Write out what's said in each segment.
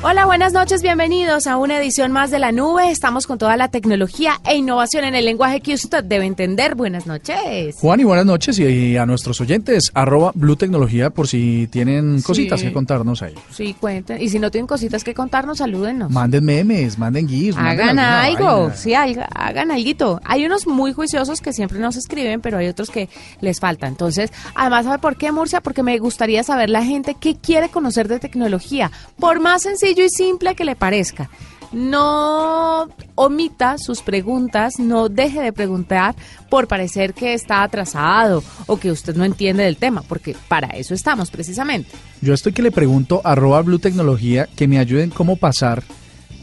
Hola, buenas noches, bienvenidos a una edición más de la nube. Estamos con toda la tecnología e innovación en el lenguaje que usted debe entender. Buenas noches. Juan y buenas noches y a nuestros oyentes, arroba Blue Tecnología por si tienen cositas que contarnos ahí. Sí, cuenten. Y si no tienen cositas que contarnos, salúdenos. Manden memes, manden gifs. Hagan algo, sí, hagan algo. Hay unos muy juiciosos que siempre nos escriben, pero hay otros que les falta. Entonces, además, ¿sabe por qué, Murcia? Porque me gustaría saber la gente qué quiere conocer de tecnología. Por más sencillo y simple que le parezca. No omita sus preguntas, no deje de preguntar por parecer que está atrasado o que usted no entiende del tema, porque para eso estamos precisamente. Yo estoy que le pregunto a arroba Blue Tecnología que me ayuden cómo pasar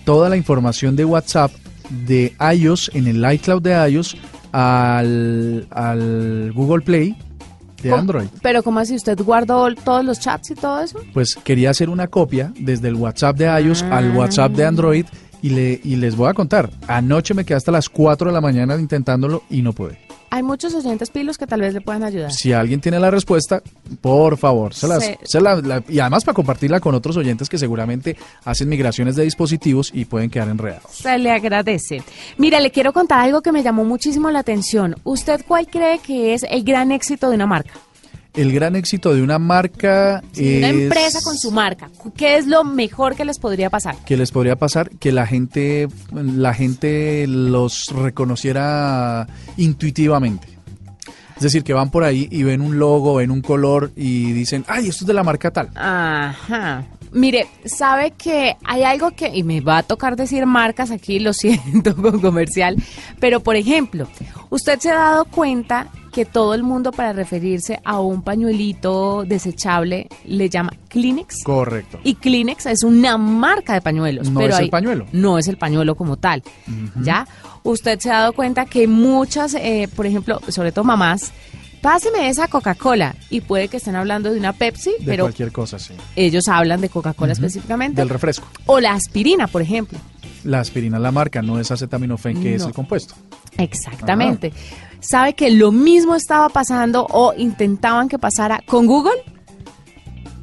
toda la información de WhatsApp de iOS en el iCloud de iOS al Google Play de Android. Pero ¿cómo así? ¿Usted guardó todos los chats y todo eso? Pues quería hacer una copia desde el WhatsApp de iOS al ah. WhatsApp de Android y, le, y les voy a contar. Anoche me quedé hasta las 4 de la mañana intentándolo y no pude. Hay muchos oyentes pilos que tal vez le puedan ayudar. Si alguien tiene la respuesta, por favor, se las, y además para compartirla con otros oyentes que seguramente hacen migraciones de dispositivos y pueden quedar enredados. Se le agradece. Mira, le quiero contar algo que me llamó muchísimo la atención. ¿Usted cuál cree que es el gran éxito de una marca? El gran éxito de una marca es... Una empresa con su marca. ¿Qué es lo mejor que les podría pasar? Que les podría pasar que la gente, la gente los reconociera intuitivamente. Es decir, que van por ahí y ven un logo, ven un color y dicen, ay, esto es de la marca tal. Ajá. Mire, sabe que hay algo que, y me va a tocar decir marcas aquí, lo siento con comercial, pero por ejemplo, usted se ha dado cuenta que todo el mundo para referirse a un pañuelito desechable le llama Kleenex. Correcto. Y Kleenex es una marca de pañuelos. No es el pañuelo. No es el pañuelo como tal. ¿Ya? Usted se ha dado cuenta que muchas, eh, por ejemplo, sobre todo mamás, páseme esa Coca-Cola y puede que estén hablando de una Pepsi, de pero cualquier cosa, sí. Ellos hablan de Coca-Cola específicamente. Del refresco. O la aspirina, por ejemplo. La aspirina es la marca, no es acetaminofén que es el compuesto. Exactamente sabe que lo mismo estaba pasando o intentaban que pasara con Google.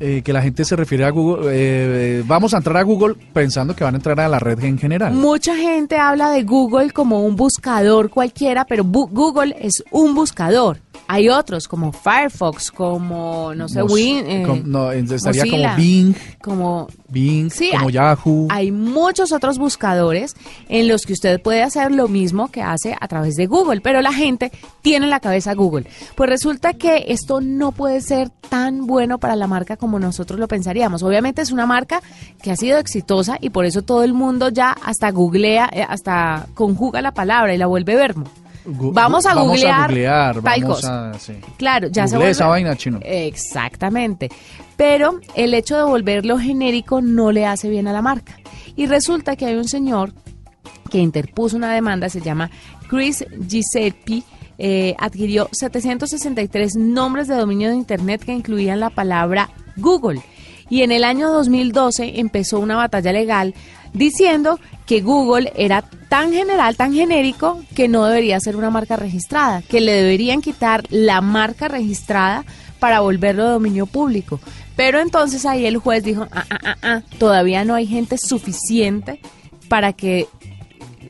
Eh, que la gente se refiere a Google, eh, eh, vamos a entrar a Google pensando que van a entrar a la red en general. Mucha gente habla de Google como un buscador cualquiera, pero Google es un buscador. Hay otros como Firefox, como, no sé, Win, eh, no, estaría como Bing, como, Bing, como Yahoo. Hay muchos otros buscadores en los que usted puede hacer lo mismo que hace a través de Google, pero la gente tiene en la cabeza Google. Pues resulta que esto no puede ser tan bueno para la marca como nosotros lo pensaríamos. Obviamente es una marca que ha sido exitosa y por eso todo el mundo ya hasta googlea, eh, hasta conjuga la palabra y la vuelve verbo vamos a vamos googlear, a googlear vamos A, Claro, ya se vuelve... esa vaina chino. Exactamente. Pero el hecho de volverlo genérico no le hace bien a la marca. Y resulta que hay un señor que interpuso una demanda, se llama Chris Giuseppe, eh, adquirió 763 nombres de dominio de Internet que incluían la palabra Google. Y en el año 2012 empezó una batalla legal diciendo que Google era tan general, tan genérico, que no debería ser una marca registrada, que le deberían quitar la marca registrada para volverlo de dominio público. Pero entonces ahí el juez dijo, ah, ah, ah, ah, todavía no hay gente suficiente para que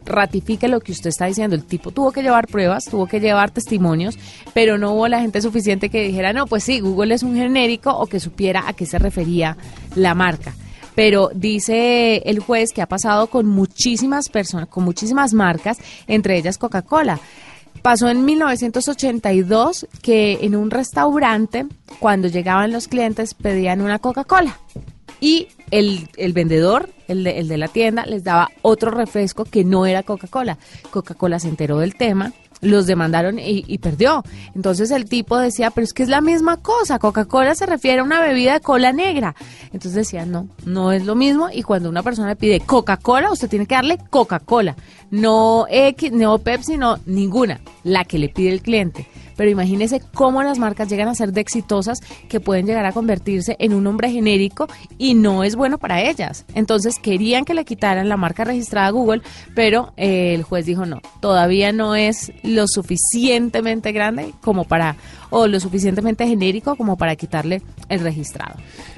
ratifique lo que usted está diciendo. El tipo tuvo que llevar pruebas, tuvo que llevar testimonios, pero no hubo la gente suficiente que dijera, no, pues sí, Google es un genérico o que supiera a qué se refería la marca pero dice el juez que ha pasado con muchísimas personas, con muchísimas marcas, entre ellas Coca-Cola. Pasó en 1982 que en un restaurante, cuando llegaban los clientes, pedían una Coca-Cola. y el, el vendedor, el de, el de la tienda, les daba otro refresco que no era Coca-Cola. Coca-Cola se enteró del tema, los demandaron y, y perdió. Entonces el tipo decía, pero es que es la misma cosa, Coca-Cola se refiere a una bebida de cola negra. Entonces decía, no, no es lo mismo y cuando una persona pide Coca-Cola, usted tiene que darle Coca-Cola, no X, no Pepsi, no ninguna, la que le pide el cliente. Pero imagínese cómo las marcas llegan a ser de exitosas que pueden llegar a convertirse en un nombre genérico y no es bueno para ellas. Entonces querían que le quitaran la marca registrada a Google, pero eh, el juez dijo no, todavía no es lo suficientemente grande como para, o lo suficientemente genérico como para quitarle el registrado.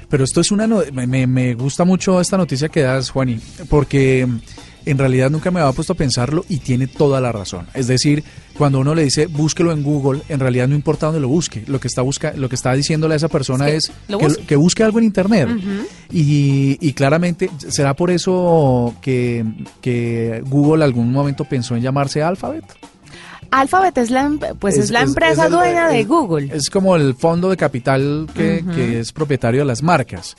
Pero esto es una... no- me- me, gusta mucho esta noticia que das, Juani, porque en realidad nunca me había puesto a pensarlo y tiene toda la razón. Es decir, cuando uno le dice búsquelo en Google, en realidad no importa dónde lo busque. Lo que está, busca, lo que está diciéndole a esa persona es que, busque. que busque algo en Internet. y, y claramente, ¿será por eso que, que Google algún momento pensó en llamarse Alphabet? Alphabet es la, em- pues es, la empresa el- dueña de Google. Es como el fondo de capital que, que es propietario de las marcas.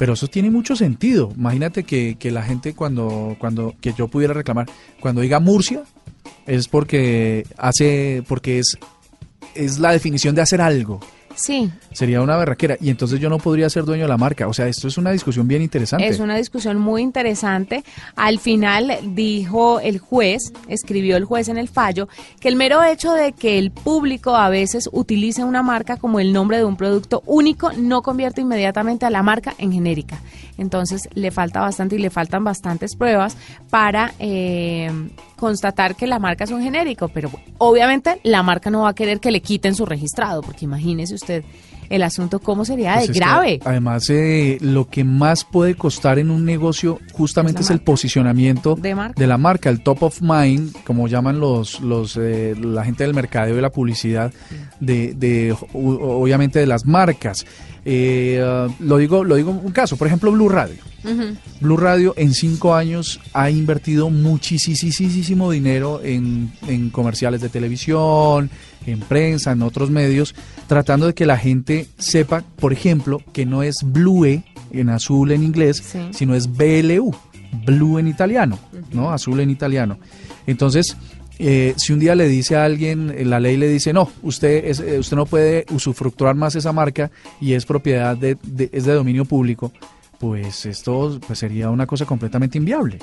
Pero eso tiene mucho sentido. Imagínate que, que la gente cuando, cuando, que yo pudiera reclamar, cuando diga Murcia, es porque hace, porque es, es la definición de hacer algo. Sí, Sería una berraquera. Y entonces yo no podría ser dueño de la marca. O sea, esto es una discusión bien interesante. Es una discusión muy interesante. Al final dijo el juez, escribió el juez en el fallo, que el mero hecho de que el público a veces utilice una marca como el nombre de un producto único no convierte inmediatamente a la marca en genérica. Entonces le falta bastante y le faltan bastantes pruebas para eh, constatar que la marca es un genérico. Pero obviamente la marca no va a querer que le quiten su registrado, porque imagínese usted el asunto cómo sería Pues de que, grave. además, eh, lo que más puede costar en un negocio justamente Es el posicionamiento De la marca, el top of mind, como llaman los, los eh, la gente del mercadeo y la publicidad, de, de obviamente de las marcas. Eh, ah, lo digo, lo digo un caso, por ejemplo, Blue Radio. Blue Radio en cinco años ha invertido muchísimo dinero en, en comerciales de televisión, en prensa, en otros medios, tratando de que la gente sepa, por ejemplo, que no es Blue en azul en inglés, Sí. sino es BLU, Blue en italiano, ¿no? Azul en italiano. Entonces, eh, si un día le dice a alguien, eh, la ley le dice, no, usted, es, eh, usted no puede usufructuar más esa marca y es propiedad de, de- es de dominio público, pues esto pues sería una cosa completamente inviable.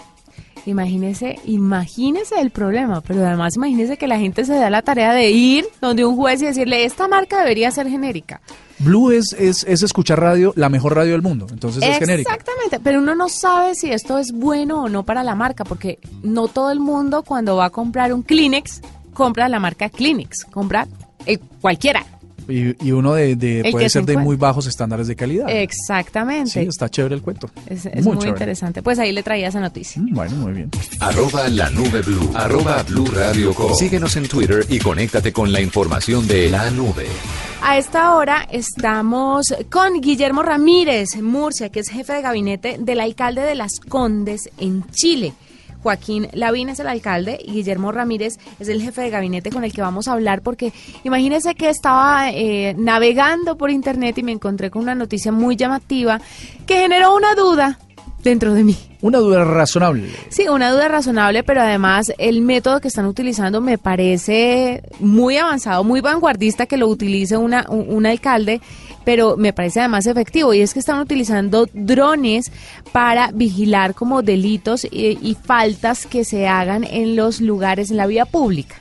Imagínese, imagínese el problema, pero además imagínese que la gente se da la tarea de ir donde un juez y decirle, esta marca debería ser genérica. Blue es, es, es escuchar radio, la mejor radio del mundo, entonces es genérica. Exactamente, pero uno no sabe si esto es bueno o no para la marca, porque no todo el mundo cuando va a comprar un Kleenex compra la marca Kleenex, compra el cualquiera. Y, y uno de, puede ser se de muy bajos estándares de calidad. Exactamente. Sí, está chévere el cuento. es es muy, interesante. Pues ahí le traía esa noticia. Mm, Bueno, muy bien. Arroba la nube blue. Arroba blue radio com. Síguenos en Twitter y conéctate con la información de la nube. A esta hora estamos con Guillermo Ramírez, Murcia, que es jefe de gabinete del alcalde de Las Condes en Chile. Joaquín Lavín es el alcalde y Guillermo Ramírez es el jefe de gabinete con el que vamos a hablar porque imagínese que estaba eh, navegando por internet y me encontré con una noticia muy llamativa que generó una duda dentro de mí. Una duda razonable. Sí, una duda razonable, pero además el método que están utilizando me parece muy avanzado, muy vanguardista que lo utilice una, un, un alcalde, pero me parece además efectivo y es que están utilizando drones para vigilar como delitos y, y faltas que se hagan en los lugares, en la vía pública.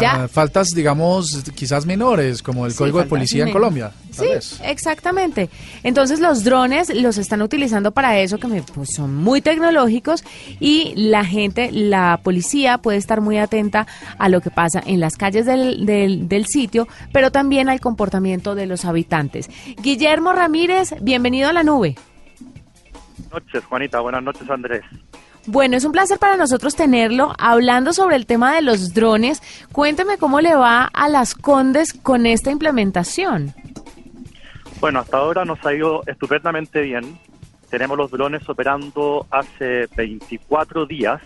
Ya. Ah, faltas, digamos, quizás menores, como el Sí, código de policía en. Colombia. tal Sí, vez. exactamente. Entonces los drones los están utilizando para eso, que me- pues, son muy tecnológicos y la gente, la policía puede estar muy atenta a lo que pasa en las calles del, del, del sitio, pero también al comportamiento de los habitantes. Guillermo Ramírez, bienvenido a la nube. noches, Juanita. Buenas noches, Andrés. Bueno, es un placer para nosotros tenerlo hablando sobre el tema de los drones. Cuénteme cómo le va a las Condes con esta implementación. Bueno, hasta ahora nos ha ido estupendamente bien. Tenemos los drones operando hace 24 días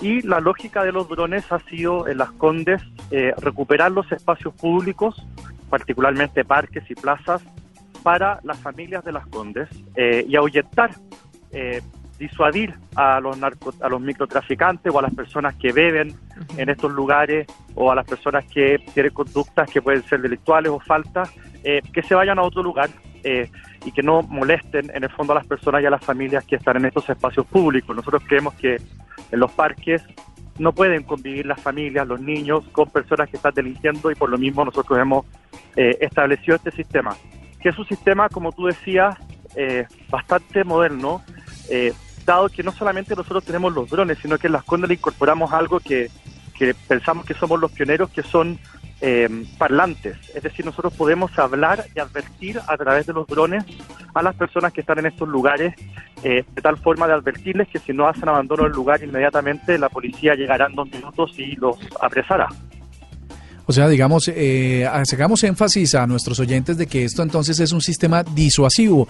y la lógica de los drones ha sido en las Condes eh, recuperar los espacios públicos, particularmente parques y plazas, para las familias de las Condes eh, y ahuyentar, eh, disuadir a los, narco, a los microtraficantes o a las personas que beben en estos lugares o a las personas que tienen conductas que pueden ser delictuales o faltas, eh, que se vayan a otro lugar eh, y que no molesten en el fondo a las personas y a las familias que están en estos espacios públicos. Nosotros creemos que en los parques no pueden convivir las familias, los niños, con personas que están delinquiendo y por lo mismo nosotros hemos eh, establecido este sistema, que es un sistema, como tú decías, eh, bastante moderno, eh, dado que no solamente nosotros tenemos los drones, sino que en las Condes le incorporamos algo que, que pensamos que somos los pioneros, que son eh, parlantes. Es decir, nosotros podemos hablar y advertir a través de los drones a las personas que están en estos lugares, eh, de tal forma de advertirles que si no hacen abandono del lugar inmediatamente, la policía llegará en dos minutos y los apresará. O sea, digamos, eh, hagamos énfasis a nuestros oyentes de que esto entonces es un sistema disuasivo,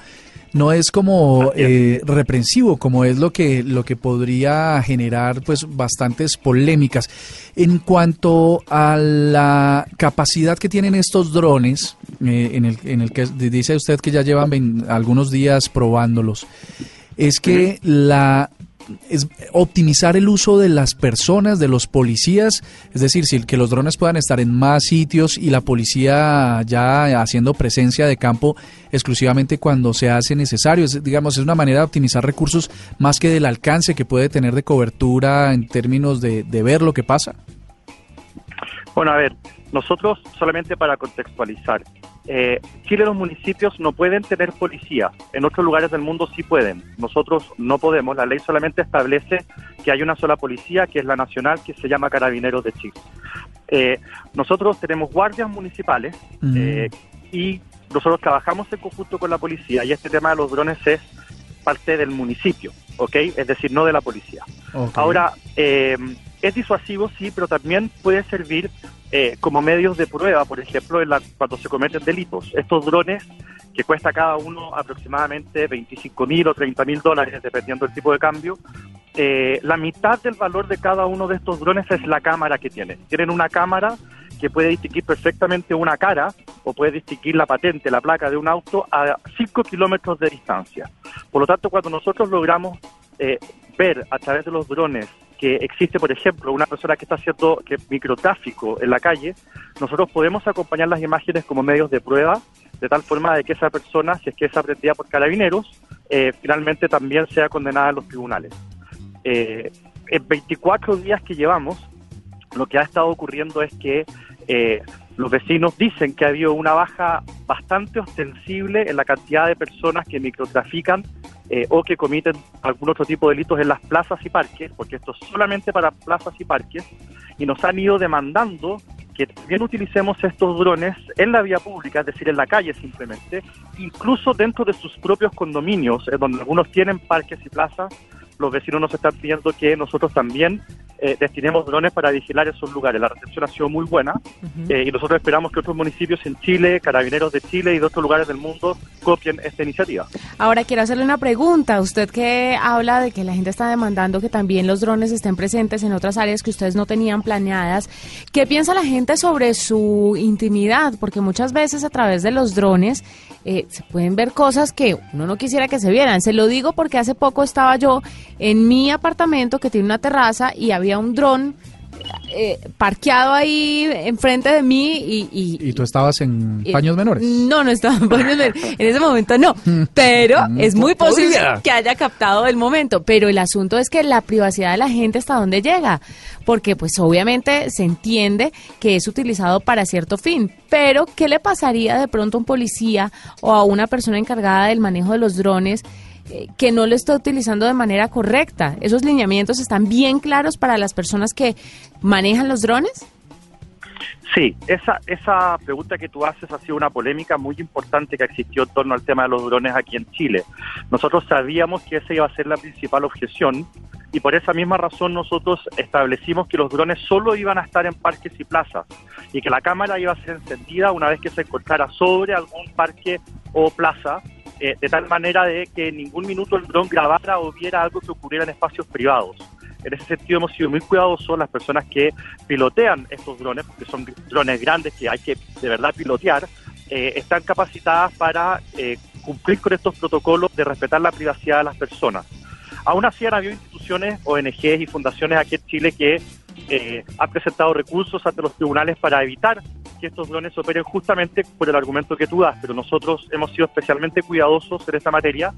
no es como eh, reprensivo, como es lo que lo que podría generar pues bastantes polémicas. En cuanto a la capacidad que tienen estos drones, eh, en el en el que dice usted que ya llevan algunos días probándolos, es que la es optimizar el uso de las personas, de los policías, es decir, si que los drones puedan estar en más sitios y la policía ya haciendo presencia de campo exclusivamente cuando se hace necesario. Es, digamos, es una manera de optimizar recursos más que del alcance que puede tener de cobertura en términos de, de ver lo que pasa. Bueno, a ver, nosotros solamente para contextualizar, eh, Chile los municipios no pueden tener policía, en otros lugares del mundo sí pueden, nosotros no podemos, la ley solamente establece que hay una sola policía, que es la nacional, que se llama Carabineros de Chile. Eh, nosotros tenemos guardias municipales Mm. eh, y nosotros trabajamos en conjunto con la policía y este tema de los drones es parte del municipio, ¿ok? Es decir, no de la policía. Ok. Ahora, eh, es disuasivo, sí, pero también puede servir eh, como medios de prueba, por ejemplo, en la- cuando se cometen delitos. Estos drones, que cuesta cada uno aproximadamente 25 mil o 30 mil dólares, dependiendo del tipo de cambio, eh, la mitad del valor de cada uno de estos drones es la cámara que tienen. Tienen una cámara que puede distinguir perfectamente una cara o puede distinguir la patente, la placa de un auto a 5 kilómetros de distancia. Por lo tanto, cuando nosotros logramos eh, ver a través de los drones que existe, por ejemplo, una persona que está haciendo microtráfico en la calle, nosotros podemos acompañar las imágenes como medios de prueba, de tal forma de que esa persona, si es que es aprendida por carabineros, eh, finalmente también sea condenada en los tribunales. Eh, en 24 días que llevamos, lo que ha estado ocurriendo es que eh, los vecinos dicen que ha habido una baja bastante ostensible en la cantidad de personas que microtrafican eh, o que comiten algún otro tipo de delitos en las plazas y parques, porque esto es solamente para plazas y parques, y nos han ido demandando que también utilicemos estos drones en la vía pública, es decir, en la calle simplemente, incluso dentro de sus propios condominios, en donde algunos tienen parques y plazas, los vecinos nos están pidiendo que nosotros también eh, destinemos drones para vigilar esos lugares. La recepción ha sido muy buena eh, y nosotros esperamos que otros municipios en Chile, carabineros de Chile y de otros lugares del mundo copien esta iniciativa. Ahora quiero hacerle una pregunta. Usted que habla de que la gente está demandando que también los drones estén presentes en otras áreas que ustedes no tenían planeadas. ¿Qué piensa la gente sobre su intimidad? Porque muchas veces a través de los drones eh, se pueden ver cosas que uno no quisiera que se vieran. Se lo digo porque hace poco estaba yo en mi apartamento que tiene una terraza y había un dron eh, parqueado ahí enfrente de mí y, y- ¿Y tú estabas en eh, paños menores? No, no estaba en paños menores. En ese momento no. Pero es muy posible que haya captado el momento. Pero el asunto es que la privacidad de la gente hasta dónde llega. Porque pues obviamente se entiende que es utilizado para cierto fin. Pero ¿qué le pasaría de pronto a un policía o a una persona encargada del manejo de los drones? Que no lo está utilizando de manera correcta. ¿Esos lineamientos están bien claros para las personas que manejan los drones? Sí, esa, esa pregunta que tú haces ha sido una polémica muy importante que existió en torno al tema de los drones aquí en Chile. Nosotros sabíamos que esa iba a ser la principal objeción y por esa misma razón nosotros establecimos que los drones solo iban a estar en parques y plazas y que la cámara iba a ser encendida una vez que se encontrara sobre algún parque o plaza, eh, de tal manera de que en ningún minuto el dron grabara o viera algo que ocurriera en espacios privados. En ese sentido hemos sido muy cuidadosos las personas que pilotean estos drones, porque son drones grandes que hay que de verdad pilotear, eh, están capacitadas para eh, cumplir con estos protocolos de respetar la privacidad de las personas. Aún así han habido instituciones, ONGs y fundaciones aquí en Chile que eh, han presentado recursos ante los tribunales para evitar que estos drones operen justamente por el argumento que tú das, pero nosotros hemos sido especialmente cuidadosos en esta materia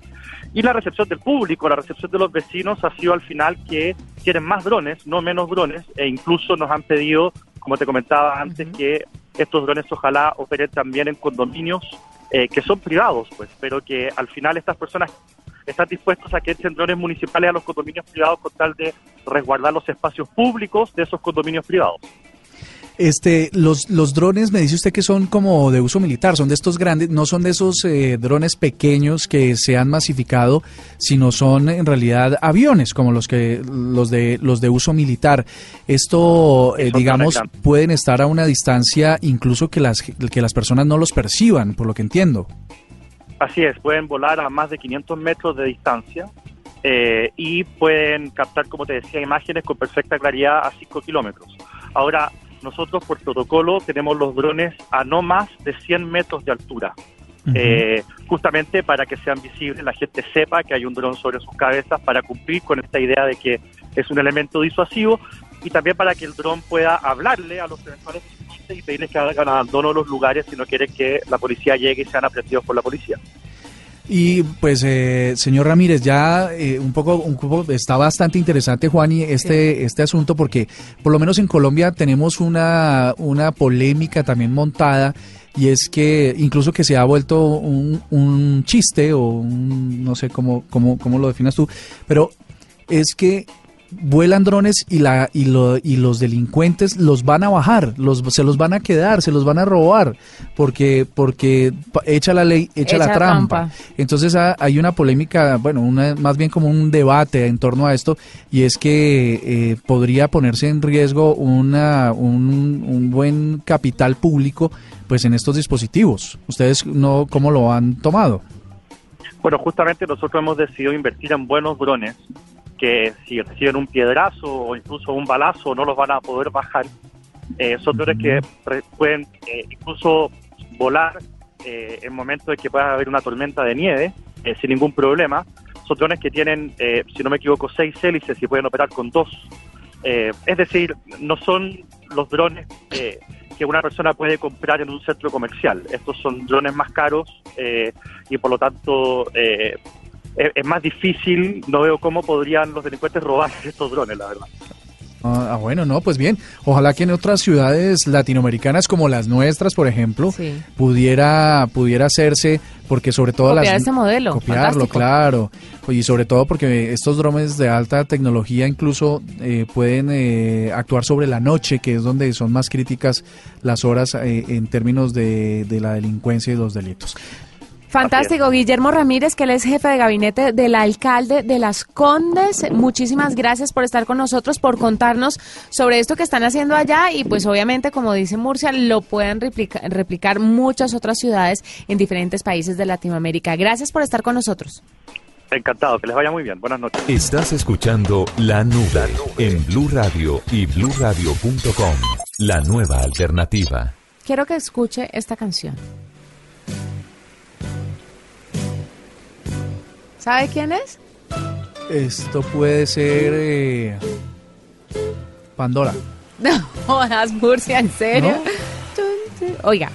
y la recepción del público, la recepción de los vecinos ha sido al final que quieren más drones, no menos drones, e incluso nos han pedido, como te comentaba antes, que estos drones ojalá operen también en condominios eh, que son privados, pues, pero que al final estas personas están dispuestos a que echen drones municipales a los condominios privados con tal de resguardar los espacios públicos de esos condominios privados. Este, los, los drones, me dice usted que son como de uso militar, son de estos grandes, no son de esos eh, drones pequeños que se han masificado, sino son en realidad aviones como los que los de los de uso militar. Esto, eh, digamos, pueden estar a una distancia incluso que las que las personas no los perciban, por lo que entiendo. Así es, pueden volar a más de 500 metros de distancia eh, y pueden captar, como te decía, imágenes con perfecta claridad a 5 kilómetros. Ahora, nosotros por protocolo tenemos los drones a no más de 100 metros de altura. Eh, justamente para que sean visibles, la gente sepa que hay un dron sobre sus cabezas para cumplir con esta idea de que es un elemento disuasivo y también para que el dron pueda hablarle a los eventuales y pedirles que hagan abandono los lugares si no quieren que la policía llegue y sean aprendidos por la policía. Y pues, eh, señor Ramírez, ya eh, un, poco, un poco está bastante interesante, Juan, y este, este asunto, porque por lo menos en Colombia tenemos una, una polémica también montada, y es que incluso que se ha vuelto un, un chiste, o un, no sé cómo, cómo, cómo lo definas tú, pero es que vuelan drones y la y, lo, y los delincuentes los van a bajar, los se los van a quedar, se los van a robar porque porque echa la ley, echa, la trampa. trampa. Entonces ha- hay una polémica, bueno, una, más bien como un debate en torno a esto y es que eh, podría ponerse en riesgo una un, un buen capital público pues en estos dispositivos. Ustedes no cómo lo han tomado? Bueno, justamente nosotros hemos decidido invertir en buenos drones que si reciben un piedrazo o incluso un balazo no los van a poder bajar. Eh, son drones que pueden eh, incluso volar eh, en momentos en que pueda haber una tormenta de nieve eh, sin ningún problema. Son drones que tienen, eh, si no me equivoco, seis hélices y pueden operar con dos. Eh, es decir, no son los drones que una persona puede comprar en un centro comercial. Estos son drones más caros y por lo tanto es, es más difícil. No veo cómo podrían los delincuentes robar estos drones, la verdad. Ah, ah, bueno, no, pues bien. Ojalá que en otras ciudades latinoamericanas como las nuestras, por ejemplo, Sí. pudiera pudiera hacerse, porque sobre todo Copiar las este modelo, copiarlo, fantástico. claro, y sobre todo porque estos drones de alta tecnología incluso eh, pueden eh, actuar sobre la noche, que es donde son más críticas las horas eh, en términos de, de la delincuencia y los delitos. Fantástico, Guillermo Ramírez, que él es jefe de gabinete del alcalde de Las Condes. Muchísimas gracias por estar con nosotros, por contarnos sobre esto que están haciendo allá y pues obviamente, como dice Murcia, lo pueden replica- replicar muchas otras ciudades en diferentes países de Latinoamérica. Gracias por estar con nosotros. Encantado, que les vaya muy bien. Buenas noches. Estás escuchando La Nube en Blue Radio y bluradio.com. La nueva alternativa. Quiero que escuche esta canción. ¿Sabe quién es? Esto puede ser eh, Pandora. No, jodas, Murcia, ¿en serio? Oiga.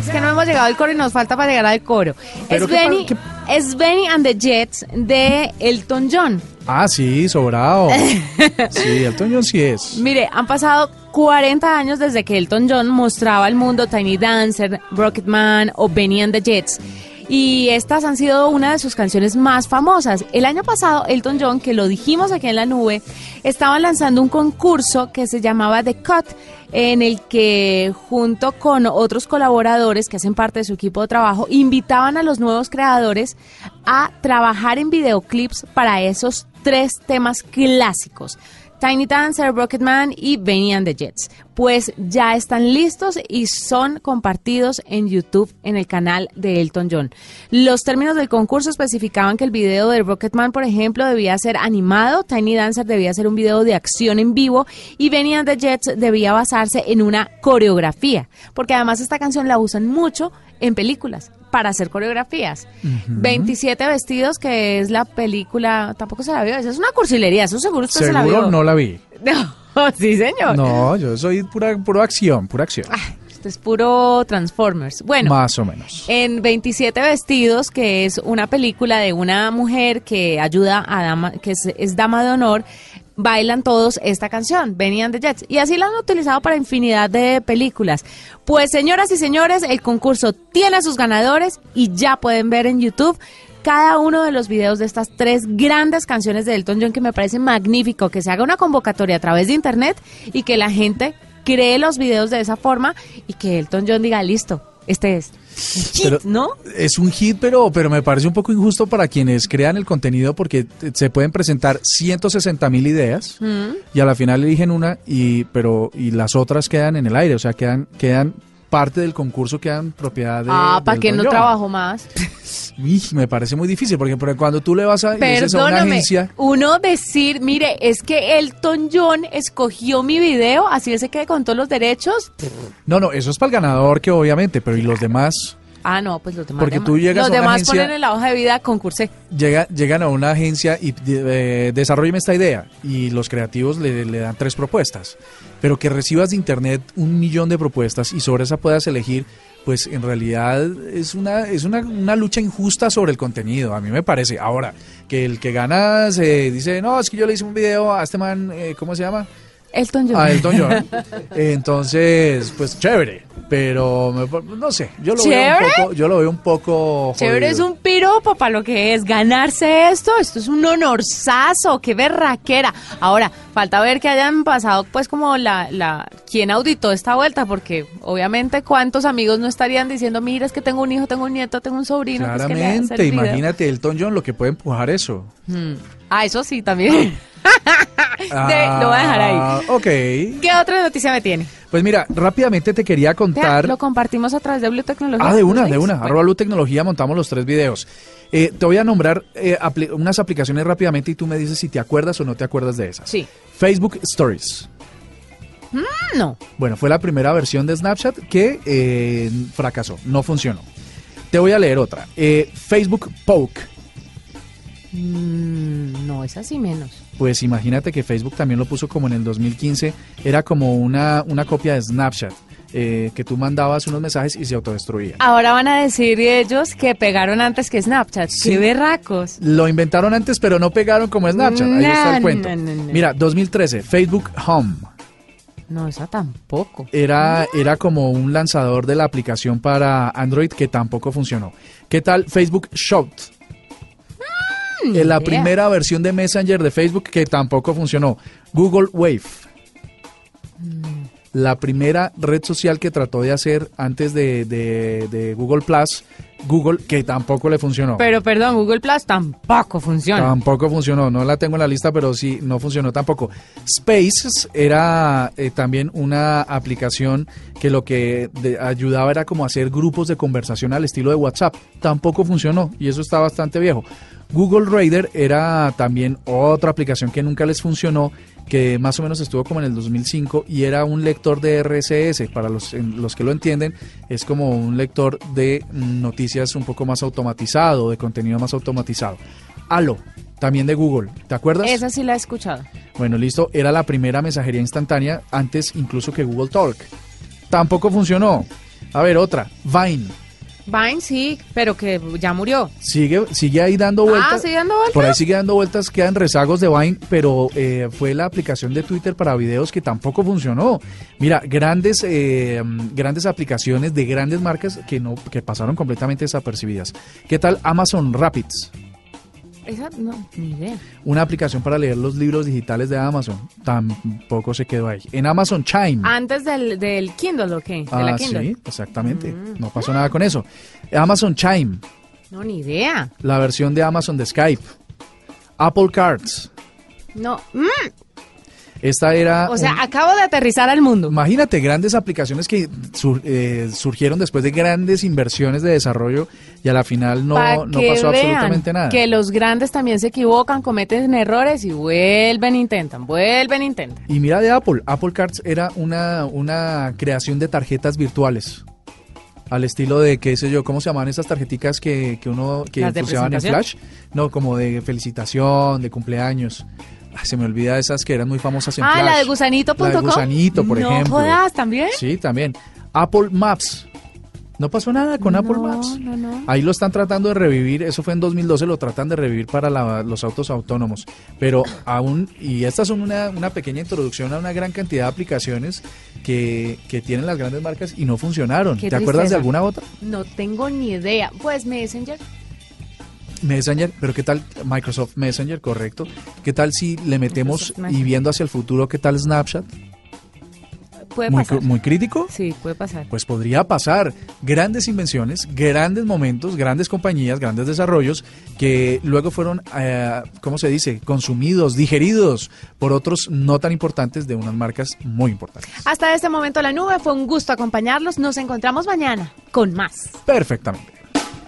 Es que no hemos llegado al coro y nos falta para llegar al coro. Benny, qué- es Benny and the Jets de Elton John. Ah, sí, sobrado. Sí, Elton John sí es. Mire, han pasado 40 años desde que Elton John mostraba al mundo Tiny Dancer, Rocketman o Benny and the Jets. Y estas han sido una de sus canciones más famosas. El año pasado, Elton John, que lo dijimos aquí en la nube, estaba lanzando un concurso que se llamaba The Cut, en el que junto con otros colaboradores que hacen parte de su equipo de trabajo, invitaban a los nuevos creadores a trabajar en videoclips para esos tres temas clásicos. Tiny Dancer, Rocketman y Benny and the Jets. Pues ya están listos y son compartidos en YouTube en el canal de Elton John. Los términos del concurso especificaban que el video de Rocketman, por ejemplo, debía ser animado, Tiny Dancer debía ser un video de acción en vivo y Benny and the Jets debía basarse en una coreografía, porque además esta canción la usan mucho en películas para hacer coreografías. 27 vestidos, que es la película, tampoco se la vio, esa es una cursilería, eso seguro usted se la Seguro vio. no la vi. No, sí, señor. No, yo soy pura, pura acción, pura acción. Ah, esto es puro Transformers. Bueno, Más o menos. en 27 vestidos, que es una película de una mujer que ayuda a dama, que es, es dama de honor, bailan todos esta canción, Benny and the Jets. Y así la han utilizado para infinidad de películas. Pues señoras y señores, el concurso tiene a sus ganadores y ya pueden ver en YouTube cada uno de los videos de estas tres grandes canciones de Elton John que me parece magnífico, que se haga una convocatoria a través de internet y que la gente cree los videos de esa forma y que Elton John diga, listo, este es. un hit", Pero- ¿No? Es un hit, pero, pero me parece un poco injusto para quienes crean el contenido porque se pueden presentar 160 mil ideas Mm. y a la final eligen una y pero y las otras quedan en el aire, o sea, quedan quedan parte del concurso quedan propiedad de ah, ¿para qué no trabajo más? Uy, me parece muy difícil porque, porque cuando tú le vas a, dices a una Perdóname, agencia, uno decir, mire, es que Elton John escogió mi video, así él se quede con todos los derechos. no, no, eso es para el ganador que obviamente, pero y los demás Ah, no, pues los demás. Porque dema- tú llegas los a una demás agencia- ponen en la hoja de vida concursé. llega, llegan a una agencia y eh, desarrollame esta idea y los creativos le, le dan tres propuestas, pero que recibas de internet un millón de propuestas y sobre esa puedas elegir, pues en realidad es una es una, una lucha injusta sobre el contenido, a mí me parece. Ahora, que el que gana se dice, no, es que yo le hice un video a este man, eh, ¿cómo se llama? Elton John. A Elton John. Entonces, pues chévere, pero me- no sé, yo lo veo ¿Chévere? un poco, yo lo veo un poco Chévere, es jodido. un piropo para lo que es ganarse esto. Esto es un honorzazo, qué berraquera. Ahora, falta ver que hayan pasado, pues, como la, la, quién auditó esta vuelta, porque obviamente, ¿cuántos amigos no estarían diciendo, mira, es que tengo un hijo, tengo un nieto, tengo un sobrino? pues, que le hace el Claramente, video"? imagínate Elton John lo que puede empujar eso. Mm. Ah, eso sí, también. De- lo voy a dejar ahí. Ah, Ok. ¿Qué otra noticia me tiene? Pues mira, rápidamente te quería contar. lo compartimos a través de Blue Tecnología. Ah, de una, de una. Bueno. Arroba Blue Tecnología montamos los tres videos. Eh, te voy a nombrar eh, apli- unas aplicaciones rápidamente y tú me dices si te acuerdas o no te acuerdas de esas. Sí. Facebook Stories. Mm, No. Bueno, fue la primera versión de Snapchat que eh, fracasó, no funcionó. Te voy a leer otra. Facebook Poke. Mm, no, es así menos. Pues imagínate que Facebook también lo puso como en el 2015. Era como una, una copia de Snapchat. eh, que tú mandabas unos mensajes y se autodestruía. Ahora van a decir ellos que pegaron antes que Snapchat. Sí. ¡Qué berracos! Lo inventaron antes, pero no pegaron como Snapchat. Ahí está el cuento. no, no, no. Mira, 2013, Facebook Home. No, esa tampoco. Era, era como un lanzador de la aplicación para Android que tampoco funcionó. ¿Qué tal Facebook Shout? Eh, la primera versión de Messenger de Facebook que tampoco funcionó. Google Wave. La primera red social que trató de hacer antes de, de- de Google Plus, Google, que tampoco le funcionó. Pero perdón, Google Plus tampoco funciona. Tampoco funcionó, no la tengo en la lista, pero sí, no funcionó tampoco. Spaces era eh, también una aplicación que lo que de- ayudaba era como hacer grupos de conversación al estilo de WhatsApp. Tampoco funcionó y eso está bastante viejo. Google Reader era también otra aplicación que nunca les funcionó, que más o menos estuvo como en el 2005 y era un lector de RSS. Para los, en- los que lo entienden, es como un lector de noticias un poco más automatizado, de contenido más automatizado. Allo, también de Google, ¿te acuerdas? Esa sí la he escuchado. Bueno, listo, era la primera mensajería instantánea antes incluso que Google Talk. Tampoco funcionó. A ver, otra, Vine. Vine sí, pero que ya murió. Sigue, sigue ahí dando vueltas. Ah, ¿sigue dando vueltas? Por ahí sigue dando vueltas, quedan rezagos de Vine, pero eh, fue la aplicación de Twitter para videos que tampoco funcionó. Mira, grandes, eh, grandes aplicaciones de grandes marcas que no, que pasaron completamente desapercibidas. ¿Qué tal Amazon Rapids? Esa no, ni idea. Una aplicación para leer los libros digitales de Amazon. Tampoco se quedó ahí. En Amazon Chime. Antes del, del Kindle, ¿o qué? De Ah, la Kindle. sí, exactamente. No pasó nada con eso. Amazon Chime, No, ni idea. la versión de Amazon de Skype. Apple Cards. No. Mm, Esta era... O sea, un- acabo de aterrizar al mundo. Imagínate grandes aplicaciones que sur- eh, surgieron después de grandes inversiones de desarrollo y a la final no, no pasó absolutamente nada. Que los grandes también se equivocan, cometen errores y vuelven, intentan, vuelven, intentan. Y mira de Apple, Apple Cards era una, una creación de tarjetas virtuales. Al estilo de, qué sé yo, ¿cómo se llaman esas tarjeticas que, que uno que ¿Las de funcionaban en? Flash? No, como de felicitación, de cumpleaños. Ay, se me olvida esas que eran muy famosas en Ah, Flash. la de gusanito.com. La de gusanito, por no ejemplo. jodas, ¿también? Sí, también. Apple Maps. No pasó nada con Apple Maps. no, no. Ahí lo están tratando de revivir, eso fue en 2012, lo tratan de revivir para la- los autos autónomos. Pero aún, y estas son una, una pequeña introducción a una gran cantidad de aplicaciones que, que tienen las grandes marcas y no funcionaron. ¿Te acuerdas de alguna otra? No tengo ni idea. Pues Messenger. Messenger, pero ¿qué tal Microsoft Messenger, correcto? ¿Qué tal si le metemos y viendo hacia el futuro, qué tal Snapchat? Puede Muy, pasar. muy crítico. Sí, puede pasar. Pues podría pasar grandes invenciones, grandes momentos, grandes compañías, grandes desarrollos que luego fueron, eh, ¿cómo se dice?, consumidos, digeridos por otros no tan importantes de unas marcas muy importantes. Hasta este momento la nube fue un gusto acompañarlos. Nos encontramos mañana con más. Perfectamente.